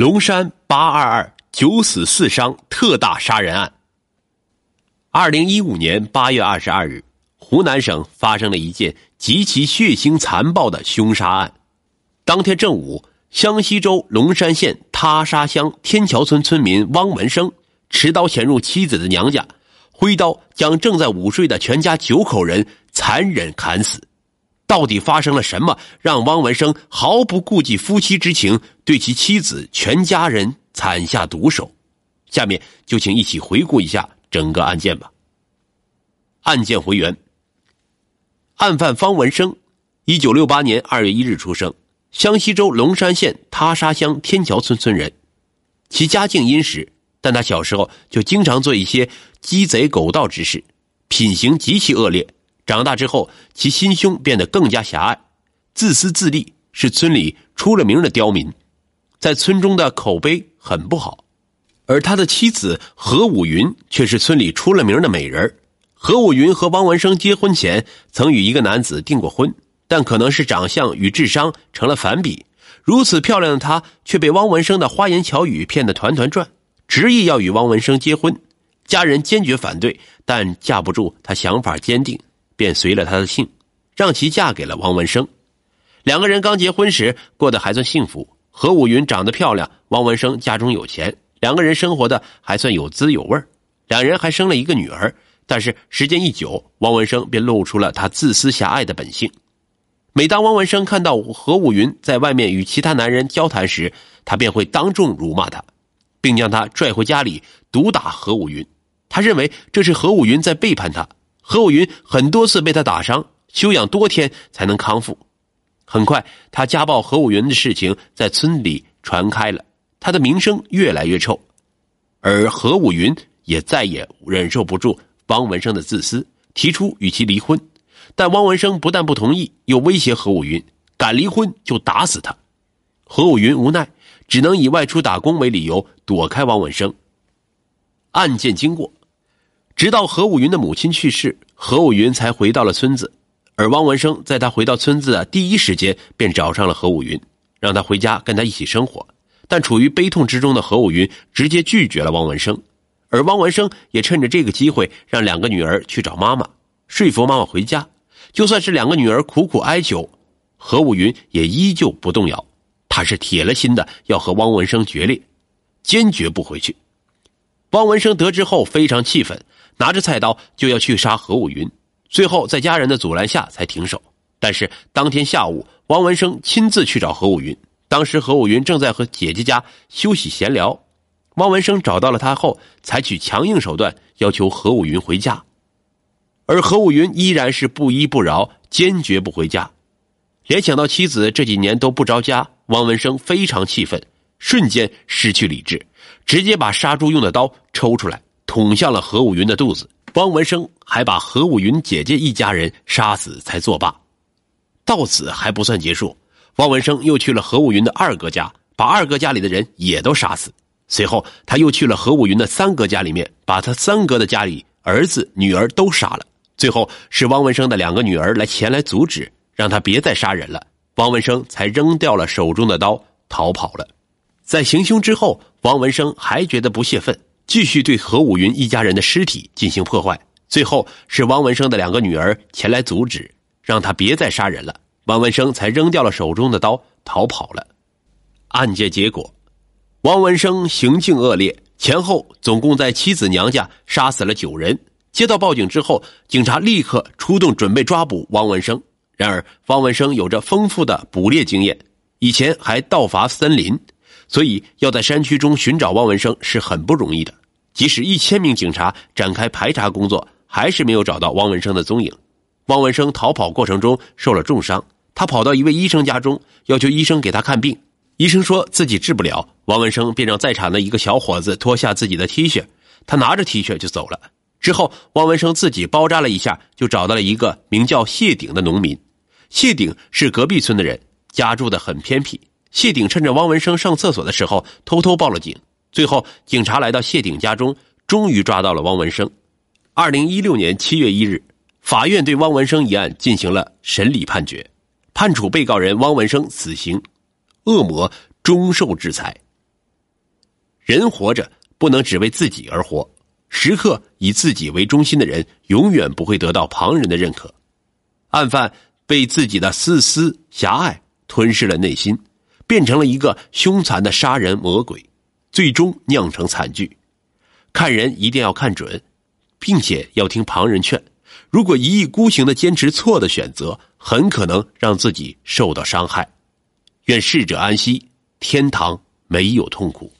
龙山八二二九死四伤特大杀人案。二零一五年八月二十二日，湖南省发生了一件极其血腥残暴的凶杀案。当天正午，湘西州龙山县他沙乡天桥村村民汪文生持刀潜入妻子的娘家，挥刀将正在午睡的全家九口人残忍砍死。到底发生了什么，让汪文生毫不顾及夫妻之情，对其妻子全家人惨下毒手？下面就请一起回顾一下整个案件吧。案件回原：案犯方文生，一九六八年二月一日出生，湘西州龙山县他沙乡天桥村村人。其家境殷实，但他小时候就经常做一些鸡贼狗盗之事，品行极其恶劣。长大之后，其心胸变得更加狭隘，自私自利，是村里出了名的刁民，在村中的口碑很不好。而他的妻子何武云却是村里出了名的美人。何武云和汪文生结婚前曾与一个男子订过婚，但可能是长相与智商成了反比，如此漂亮的她却被汪文生的花言巧语骗得团团转，执意要与汪文生结婚。家人坚决反对，但架不住他想法坚定。便随了他的姓，让其嫁给了王文生。两个人刚结婚时过得还算幸福。何武云长得漂亮，王文生家中有钱，两个人生活的还算有滋有味两人还生了一个女儿。但是时间一久，王文生便露出了他自私狭隘的本性。每当王文生看到何武云在外面与其他男人交谈时，他便会当众辱骂他，并将他拽回家里毒打何武云。他认为这是何武云在背叛他。何武云很多次被他打伤，休养多天才能康复。很快，他家暴何武云的事情在村里传开了，他的名声越来越臭。而何武云也再也忍受不住汪文生的自私，提出与其离婚。但汪文生不但不同意，又威胁何武云：敢离婚就打死他。何武云无奈，只能以外出打工为理由躲开汪文生。案件经过。直到何武云的母亲去世，何武云才回到了村子。而汪文生在他回到村子的第一时间便找上了何武云，让他回家跟他一起生活。但处于悲痛之中的何武云直接拒绝了汪文生，而汪文生也趁着这个机会让两个女儿去找妈妈，说服妈妈回家。就算是两个女儿苦苦哀求，何武云也依旧不动摇。他是铁了心的要和汪文生决裂，坚决不回去。汪文生得知后非常气愤。拿着菜刀就要去杀何武云，最后在家人的阻拦下才停手。但是当天下午，汪文生亲自去找何武云，当时何武云正在和姐姐家休息闲聊。汪文生找到了他后，采取强硬手段要求何武云回家，而何武云依然是不依不饶，坚决不回家。联想到妻子这几年都不着家，汪文生非常气愤，瞬间失去理智，直接把杀猪用的刀抽出来。捅向了何武云的肚子，汪文生还把何武云姐姐一家人杀死才作罢。到此还不算结束，汪文生又去了何武云的二哥家，把二哥家里的人也都杀死。随后他又去了何武云的三哥家里面，把他三哥的家里儿子女儿都杀了。最后是汪文生的两个女儿来前来阻止，让他别再杀人了。汪文生才扔掉了手中的刀逃跑了。在行凶之后，汪文生还觉得不泄愤。继续对何武云一家人的尸体进行破坏，最后是汪文生的两个女儿前来阻止，让他别再杀人了。汪文生才扔掉了手中的刀逃跑了。案件结果，汪文生行径恶劣，前后总共在妻子娘家杀死了九人。接到报警之后，警察立刻出动准备抓捕汪文生。然而，汪文生有着丰富的捕猎经验，以前还盗伐森林，所以要在山区中寻找汪文生是很不容易的。即使一千名警察展开排查工作，还是没有找到汪文生的踪影。汪文生逃跑过程中受了重伤，他跑到一位医生家中，要求医生给他看病。医生说自己治不了，汪文生便让在场的一个小伙子脱下自己的 T 恤，他拿着 T 恤就走了。之后，汪文生自己包扎了一下，就找到了一个名叫谢鼎的农民。谢鼎是隔壁村的人，家住的很偏僻。谢顶趁着汪文生上厕所的时候，偷偷报了警。最后，警察来到谢顶家中，终于抓到了汪文生。二零一六年七月一日，法院对汪文生一案进行了审理判决，判处被告人汪文生死刑，恶魔终受制裁。人活着不能只为自己而活，时刻以自己为中心的人，永远不会得到旁人的认可。案犯被自己的自私狭隘吞噬了内心，变成了一个凶残的杀人魔鬼，最终酿成惨剧。看人一定要看准，并且要听旁人劝。如果一意孤行的坚持错的选择，很可能让自己受到伤害。愿逝者安息，天堂没有痛苦。